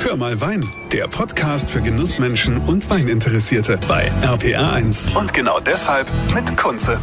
Hör mal Wein, der Podcast für Genussmenschen und Weininteressierte bei RPR1. Und genau deshalb mit Kunze.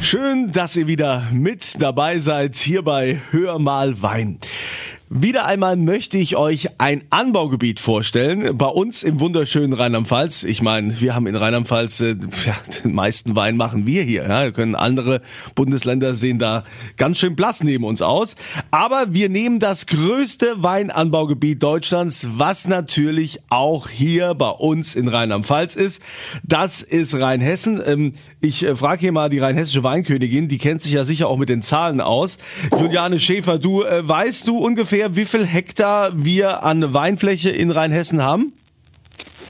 Schön, dass ihr wieder mit dabei seid hier bei Hör mal Wein. Wieder einmal möchte ich euch ein Anbaugebiet vorstellen. Bei uns im wunderschönen Rheinland-Pfalz. Ich meine, wir haben in Rheinland-Pfalz äh, ja, den meisten Wein machen wir hier. Ja. Können andere Bundesländer sehen da ganz schön blass neben uns aus. Aber wir nehmen das größte Weinanbaugebiet Deutschlands, was natürlich auch hier bei uns in Rheinland-Pfalz ist. Das ist Rheinhessen. Ähm, ich äh, frage hier mal die rheinhessische Weinkönigin, die kennt sich ja sicher auch mit den Zahlen aus. Juliane Schäfer, du äh, weißt du ungefähr wie viel Hektar wir an Weinfläche in Rheinhessen haben?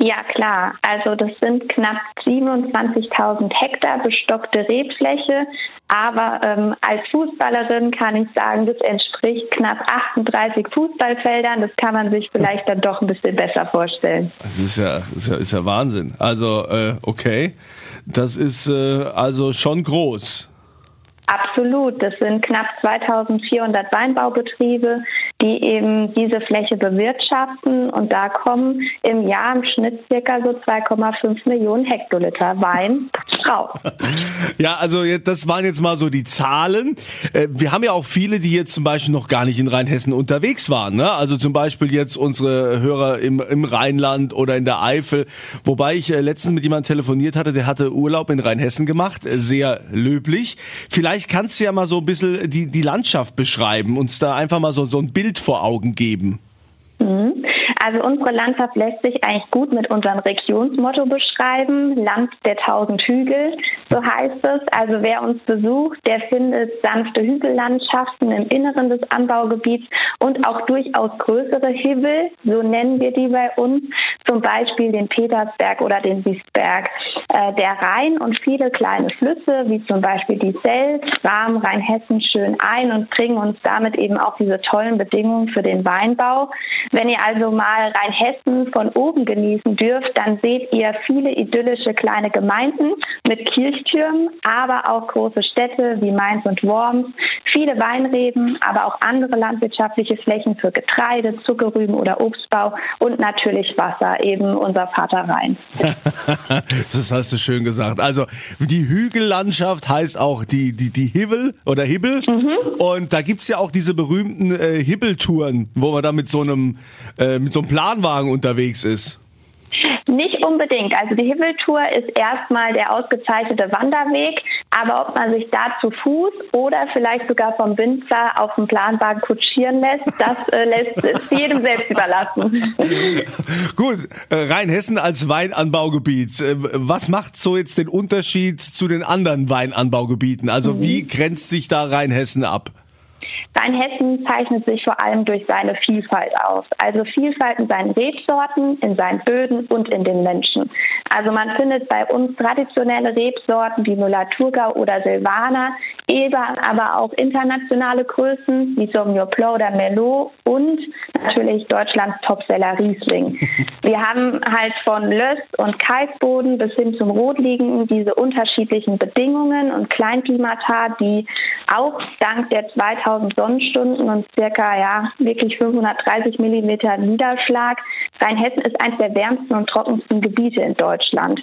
Ja, klar. Also das sind knapp 27.000 Hektar bestockte Rebfläche. Aber ähm, als Fußballerin kann ich sagen, das entspricht knapp 38 Fußballfeldern. Das kann man sich vielleicht dann doch ein bisschen besser vorstellen. Das ist ja, ist ja, ist ja Wahnsinn. Also, äh, okay. Das ist äh, also schon groß. Absolut. Das sind knapp 2400 Weinbaubetriebe, die eben diese Fläche bewirtschaften. Und da kommen im Jahr im Schnitt circa so 2,5 Millionen Hektoliter Wein raus. Ja, also das waren jetzt mal so die Zahlen. Äh, wir haben ja auch viele, die jetzt zum Beispiel noch gar nicht in Rheinhessen unterwegs waren. Ne? Also zum Beispiel jetzt unsere Hörer im, im Rheinland oder in der Eifel. Wobei ich äh, letztens mit jemandem telefoniert hatte, der hatte Urlaub in Rheinhessen gemacht. Äh, sehr löblich. Vielleicht kannst du ja mal so ein bisschen die, die Landschaft beschreiben, uns da einfach mal so, so ein Bild vor Augen geben. Also unsere Landschaft lässt sich eigentlich gut mit unserem Regionsmotto beschreiben. Land der tausend Hügel, so heißt es. Also wer uns besucht, der findet sanfte Hügellandschaften im Inneren des Anbaugebiets und auch durchaus größere Hibbel, so nennen wir die bei uns, zum Beispiel den Petersberg oder den Wiesberg. Äh, der Rhein und viele kleine Flüsse, wie zum Beispiel die Selz, rahmen Rheinhessen schön ein und bringen uns damit eben auch diese tollen Bedingungen für den Weinbau. Wenn ihr also mal Rheinhessen von oben genießen dürft, dann seht ihr viele idyllische kleine Gemeinden mit Kirchtürmen, aber auch große Städte wie Mainz und Worms, viele Weinreben, aber auch andere landwirtschaftliche Flächen für Getreide, Zuckerrüben oder Obstbau und natürlich Wasser, eben unser Vater Rhein. das hast du schön gesagt. Also die Hügellandschaft heißt auch die, die, die Hibbel oder Hibbel. Mhm. Und da gibt es ja auch diese berühmten äh, Hibbeltouren, wo man da mit so einem äh, mit so einem Planwagen unterwegs ist. Nicht unbedingt. Also die Hibbeltour ist erstmal der ausgezeichnete Wanderweg, aber ob man sich da zu Fuß oder vielleicht sogar vom Winzer auf dem Planwagen kutschieren lässt, das äh, lässt ist jedem selbst überlassen. Gut, äh, Rheinhessen als Weinanbaugebiet. Äh, was macht so jetzt den Unterschied zu den anderen Weinanbaugebieten? Also mhm. wie grenzt sich da Rheinhessen ab? Rheinhessen zeichnet sich vor allem durch seine Vielfalt aus. Also Vielfalt in seinen Rebsorten, in seinen Böden und in den Menschen. Also man findet bei uns traditionelle Rebsorten wie Müller-Thurgau oder Silvaner, aber auch internationale Größen wie Sauvignon Blanc oder Merlot und natürlich Deutschlands Topseller Riesling. Wir haben halt von Löss und Kalkboden bis hin zum Rotliegenden diese unterschiedlichen Bedingungen und Kleinklimata, die auch dank der 2000 Sonnenstunden und circa ja wirklich 530 Millimeter Niederschlag. Rheinhessen ist eines der wärmsten und trockensten Gebiete in Deutschland.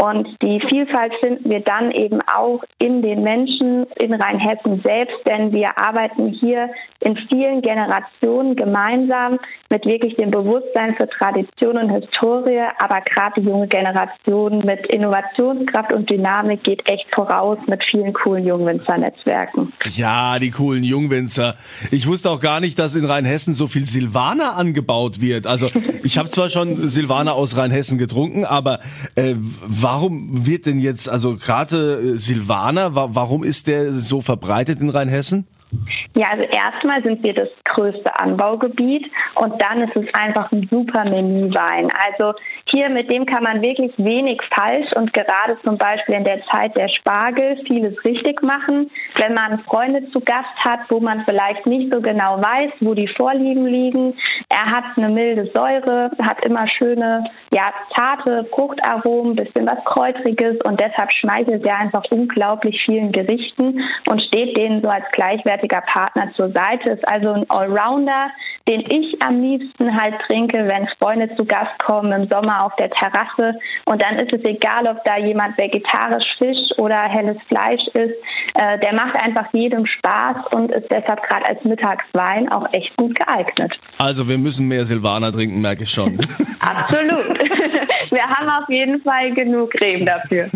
Und die Vielfalt finden wir dann eben auch in den Menschen in Rheinhessen selbst, denn wir arbeiten hier in vielen Generationen gemeinsam mit wirklich dem Bewusstsein für Tradition und Historie, aber gerade die junge Generation mit Innovationskraft und Dynamik geht echt voraus mit vielen coolen Jungwinzer-Netzwerken. Ja, die coolen Jungwinzer. Ich wusste auch gar nicht, dass in Rheinhessen so viel Silvaner angebaut wird. Also ich habe zwar schon Silvaner aus Rheinhessen getrunken, aber äh, warum wird denn jetzt, also gerade äh, Silvaner, wa warum ist der so verbreitet in Rheinhessen? Ja, also erstmal sind wir das größte Anbaugebiet und dann ist es einfach ein super Menüwein. Also hier mit dem kann man wirklich wenig falsch und gerade zum Beispiel in der Zeit der Spargel vieles richtig machen. Wenn man Freunde zu Gast hat, wo man vielleicht nicht so genau weiß, wo die Vorlieben liegen. Er hat eine milde Säure, hat immer schöne, ja, zarte Fruchtaromen, bisschen was Kräutriges und deshalb schmeichelt er einfach unglaublich vielen Gerichten und steht denen so als gleichwertig zuverlässiger Partner zur Seite, ist also ein Allrounder, den ich am liebsten halt trinke, wenn Freunde zu Gast kommen im Sommer auf der Terrasse. Und dann ist es egal, ob da jemand vegetarisch Fisch oder helles Fleisch isst. Äh, der macht einfach jedem Spaß und ist deshalb gerade als Mittagswein auch echt gut geeignet. Also wir müssen mehr Silvaner trinken, merke ich schon. Absolut. Wir haben auf jeden Fall genug Reben dafür.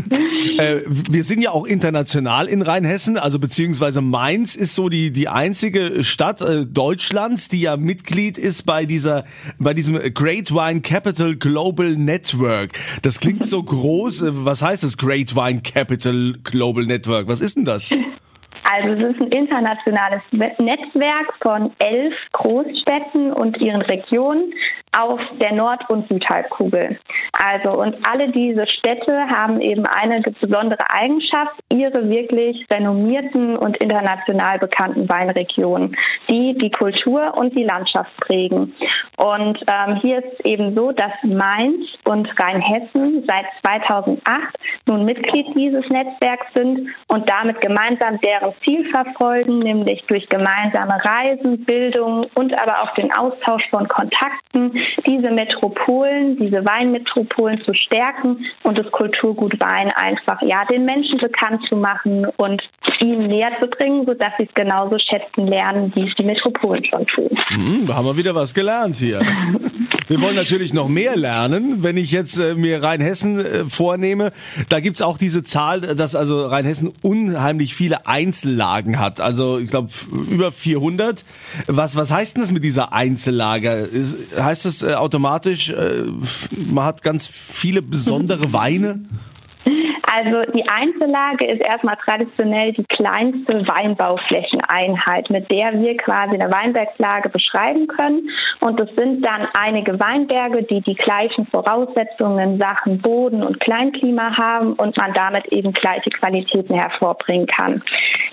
Äh, wir sind ja auch international in Rheinhessen, also beziehungsweise Mainz ist so die, die einzige Stadt äh, Deutschlands, die ja Mitglied ist bei dieser, bei diesem Great Wine Capital Global Network. Das klingt so groß. Was heißt das Great Wine Capital Global Network? Was ist denn das? Also es ist ein internationales Netzwerk von elf Großstädten und ihren Regionen auf der Nord- und Südhalbkugel. Also und alle diese Städte haben eben eine besondere Eigenschaft, ihre wirklich renommierten und international bekannten Weinregionen, die die Kultur und die Landschaft prägen. Und ähm, hier ist eben so, dass Mainz und Rheinhessen seit 2008 nun Mitglied dieses Netzwerks sind und damit gemeinsam deren Ziel verfolgen, nämlich durch gemeinsame Reisen, Bildung und aber auch den Austausch von Kontakten diese Metropolen, diese Weinmetropolen zu stärken und das Kulturgut Wein einfach ja den Menschen bekannt zu machen und ihnen näher zu bringen, sodass sie es genauso schätzen lernen, wie es die Metropolen schon tun. Hm, haben wir wieder was gelernt hier. Wir wollen natürlich noch mehr lernen. Wenn ich jetzt äh, mir Rheinhessen äh, vornehme, da gibt's auch diese Zahl, dass also Rheinhessen unheimlich viele Einzellagen hat. Also ich glaube über 400. Was, was heißt denn das mit dieser Einzellage? Ist, heißt das äh, automatisch, äh, man hat ganz viele besondere Weine? Also die Einzellage ist erstmal traditionell die kleinste Weinbauflächeneinheit, mit der wir quasi eine Weinbergslage beschreiben können. Und es sind dann einige Weinberge, die die gleichen Voraussetzungen in Sachen Boden und Kleinklima haben und man damit eben gleiche Qualitäten hervorbringen kann.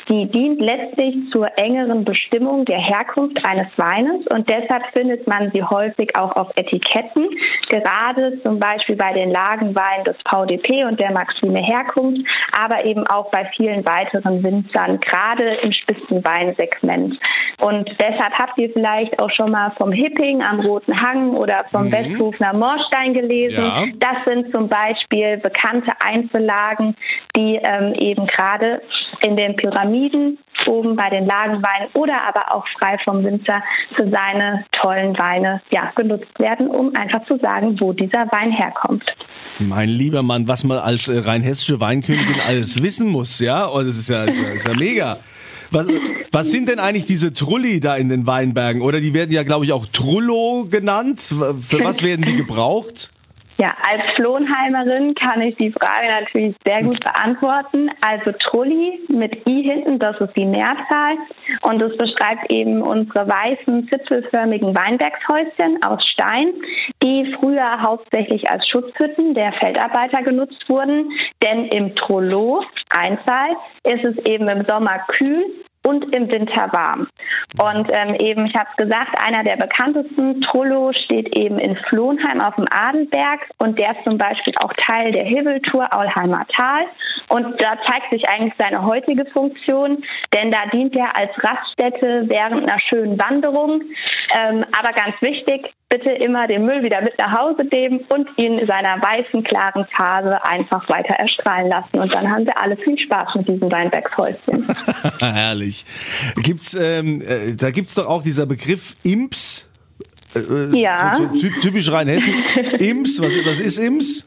Die dient letztlich zur engeren Bestimmung der Herkunft eines Weines und deshalb findet man sie häufig auch auf Etiketten, gerade zum Beispiel bei den Lagenweinen des VDP und der Maxime Herkunft, aber eben auch bei vielen weiteren Winzern, gerade im Spitzenweinsegment. Und deshalb habt ihr vielleicht auch schon mal vom Hipping am Roten Hang oder vom mhm. Westhofener Moorstein gelesen. Ja. Das sind zum Beispiel bekannte Einzellagen, die ähm, eben gerade in den Pyramiden oben bei den Lagenweinen oder aber auch frei vom Winzer für seine tollen Weine ja, genutzt werden, um einfach zu sagen, wo dieser Wein herkommt. Mein lieber Mann, was man als äh, rein hessische Weinkönigin alles wissen muss, ja, oh, das ist ja, ist ja, ist ja mega. Was, was sind denn eigentlich diese Trulli da in den Weinbergen? Oder die werden ja, glaube ich, auch Trullo genannt. Für was werden die gebraucht? Ja, als Flohnheimerin kann ich die Frage natürlich sehr gut beantworten. Also Trulli mit I hinten, das ist die Mehrzahl und es beschreibt eben unsere weißen, zipfelförmigen Weinbergshäuschen aus Stein, die früher hauptsächlich als Schutzhütten der Feldarbeiter genutzt wurden. Denn im Trollo, Einzahl, ist es eben im Sommer kühl und im Winter warm. Und ähm, eben, ich habe es gesagt, einer der bekanntesten, Trullo, steht eben in Flohnheim auf dem Adelberg und der ist zum Beispiel auch Teil der Hibbeltour Aulheimer Tal. Und da zeigt sich eigentlich seine heutige Funktion, denn da dient er als Raststätte während einer schönen Wanderung. Ähm, aber ganz wichtig, bitte immer den Müll wieder mit nach Hause nehmen und ihn in seiner weißen, klaren Phase einfach weiter erstrahlen lassen. Und dann haben wir alle viel Spaß mit diesem Weinbergshäuschen. Herrlich. Gibt's, ähm, äh, da gibt's doch auch dieser Begriff Imps. Äh, äh ja. So, so typisch Rheinhessen. Imps, was, was ist Imps?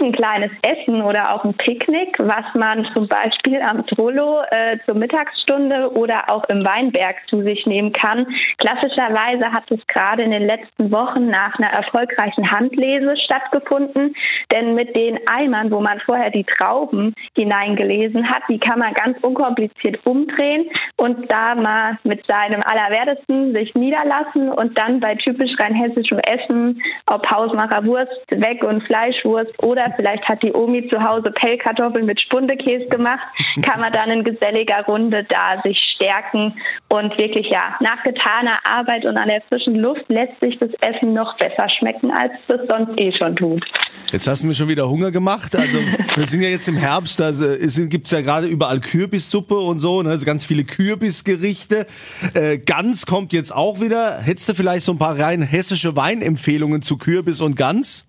Ein kleines Essen oder auch ein Picknick, was man zum Beispiel am Trollo äh, zur Mittagsstunde oder auch im Weinberg zu sich nehmen kann. Klassischerweise hat es gerade in den letzten Wochen nach einer erfolgreichen Handlese stattgefunden, denn mit den Eimern, wo man vorher die Trauben hineingelesen hat, die kann man ganz unkompliziert umdrehen und da mal mit seinem Allerwertesten sich niederlassen und dann bei typisch rheinhessischem Essen, ob Hausmacher Wurst, Weg- und Fleischwurst oder oder vielleicht hat die Omi zu Hause Pellkartoffeln mit Spundekäse gemacht, kann man dann in geselliger Runde da sich stärken und wirklich ja, nach getaner Arbeit und an der frischen Luft lässt sich das Essen noch besser schmecken, als es sonst eh schon tut. Jetzt hast du mir schon wieder Hunger gemacht. Also wir sind ja jetzt im Herbst, da also, gibt's ja gerade überall Kürbissuppe und so, ne? also ganz viele Kürbisgerichte. Äh, Gans kommt jetzt auch wieder. Hättest du vielleicht so ein paar rein hessische Weinempfehlungen zu Kürbis und Gans?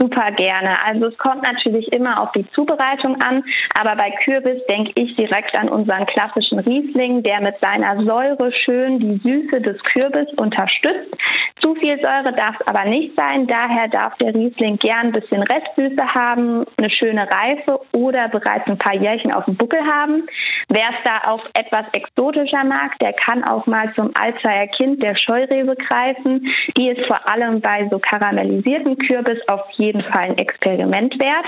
Super gerne. Also es kommt natürlich immer auf die Zubereitung an, aber bei Kürbis denke ich direkt an unseren klassischen Riesling, der mit seiner Säure schön die Süße des Kürbis unterstützt. Zu viel Säure darf es aber nicht sein, daher darf der Riesling gern ein bisschen Restsüße haben, eine schöne Reife oder bereits ein paar Jährchen auf dem Buckel haben. Wer es da auch etwas exotischer mag, der kann auch mal zum Alzheimer Kind der Scheurebe greifen. Die ist vor allem bei so karamellisierten Kürbis auf jeden Fall ein Experiment wert.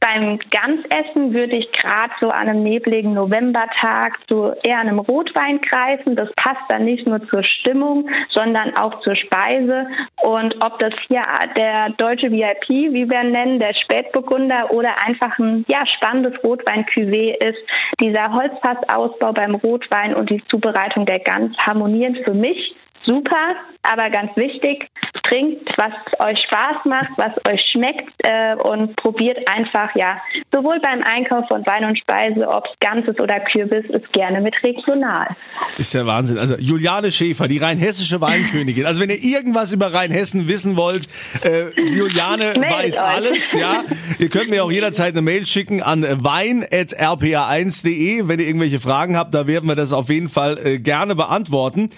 Beim Gansessen würde ich gerade so an einem nebligen Novembertag so eher einem Rotwein greifen. Das passt dann nicht nur zur Stimmung, sondern auch zur Speise. Und ob das hier der deutsche VIP, wie wir nennen, der Spätburgunder oder einfach ein ja, spannendes Rotwein-Cuvée ist, dieser Holzfassausbau beim Rotwein und die Zubereitung der Gans harmonieren für mich super, aber ganz wichtig, trinkt, was euch Spaß macht, was euch schmeckt äh, und probiert einfach, ja, sowohl beim Einkauf von Wein und Speise, ob es Ganzes oder Kürbis, ist gerne mit regional. Ist ja Wahnsinn. Also Juliane Schäfer, die rheinhessische Weinkönigin. Also wenn ihr irgendwas über Rheinhessen wissen wollt, äh, Juliane weiß euch. alles, ja. Ihr könnt mir auch jederzeit eine Mail schicken an wein.rpa1.de, wenn ihr irgendwelche Fragen habt, da werden wir das auf jeden Fall äh, gerne beantworten.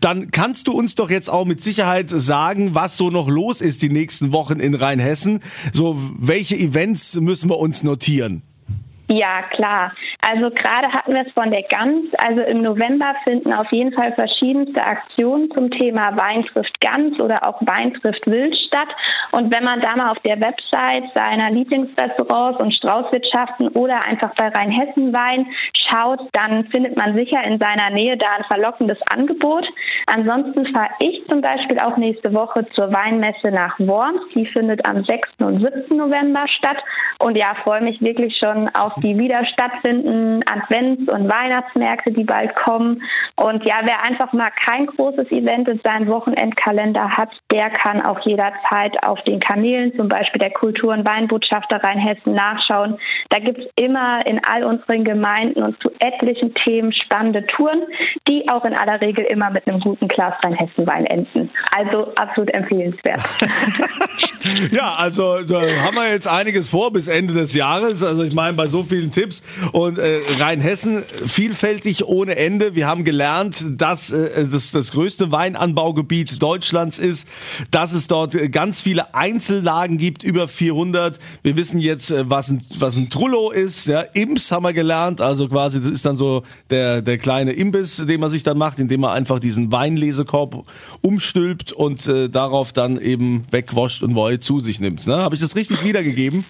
Dann kannst du uns doch jetzt auch mit Sicherheit sagen, was so noch los ist die nächsten Wochen in Rheinhessen. So, welche Events müssen wir uns notieren? Ja, klar. Also gerade hatten wir es von der Gans. Also im November finden auf jeden Fall verschiedenste Aktionen zum Thema Wein trifft Gans oder auch Wein trifft Wild statt. Und wenn man da mal auf der Website seiner Lieblingsrestaurants und Straußwirtschaften oder einfach bei Rheinhessen Wein schaut, dann findet man sicher in seiner Nähe da ein verlockendes Angebot. Ansonsten fahre ich zum Beispiel auch nächste Woche zur Weinmesse nach Worms. Die findet am 6. und 7. November statt. Und ja, freue mich wirklich schon auf die wieder stattfinden Advents- und Weihnachtsmärkte, die bald kommen. Und ja, wer einfach mal kein großes Event in seinem Wochenendkalender hat, der kann auch jederzeit auf den Kanälen, zum Beispiel der Kultur- und Weinbotschafter Rheinhessen, nachschauen. Da gibt es immer in all unseren Gemeinden und zu etlichen Themen spannende Touren, die auch in aller Regel immer mit einem guten Glas Rheinhessen-Wein enden. Also absolut empfehlenswert. ja, also da haben wir jetzt einiges vor bis Ende des Jahres. Also ich meine, bei so vielen Tipps und äh, Rheinhessen vielfältig ohne Ende. Wir haben gelernt, dass äh, das das größte Weinanbaugebiet Deutschlands ist, dass es dort ganz viele Einzellagen gibt, über 400. Wir wissen jetzt, äh, was ein, was ein Trullo ist. Ja, Imps haben wir gelernt, also quasi das ist dann so der der kleine Imbiss, den man sich dann macht, indem man einfach diesen Weinlesekorb umstülpt und äh, darauf dann eben wegwascht und Woi zu sich nimmt. Ne? Habe ich das richtig wiedergegeben?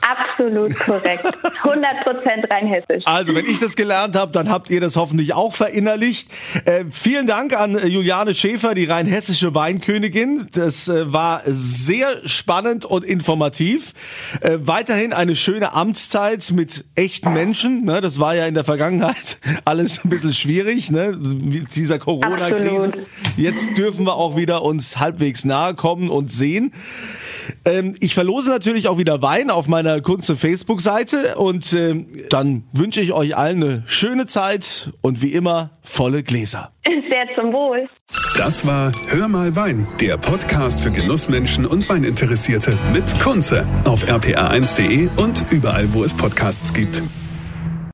Absolut korrekt. 100 Prozent rein hessisch. Also, wenn ich das gelernt habe, dann habt ihr das hoffentlich auch verinnerlicht. Äh, vielen Dank an äh, Juliane Schäfer, die rein hessische Weinkönigin. Das äh, war sehr spannend und informativ. Äh, weiterhin eine schöne Amtszeit mit echten Menschen. Ne? Das war ja in der Vergangenheit alles ein bisschen schwierig, ne? mit dieser Corona-Krise. Jetzt dürfen wir auch wieder uns halbwegs nahe kommen und sehen. Ähm, ich verlose natürlich auch wieder Wein auf meiner Kunze Facebook-Seite und äh, dann wünsche ich euch allen eine schöne Zeit und wie immer volle Gläser. Sehr zum Wohl. Das war Hör mal Wein, der Podcast für Genussmenschen und Weininteressierte mit Kunze auf rpa1.de und überall, wo es Podcasts gibt.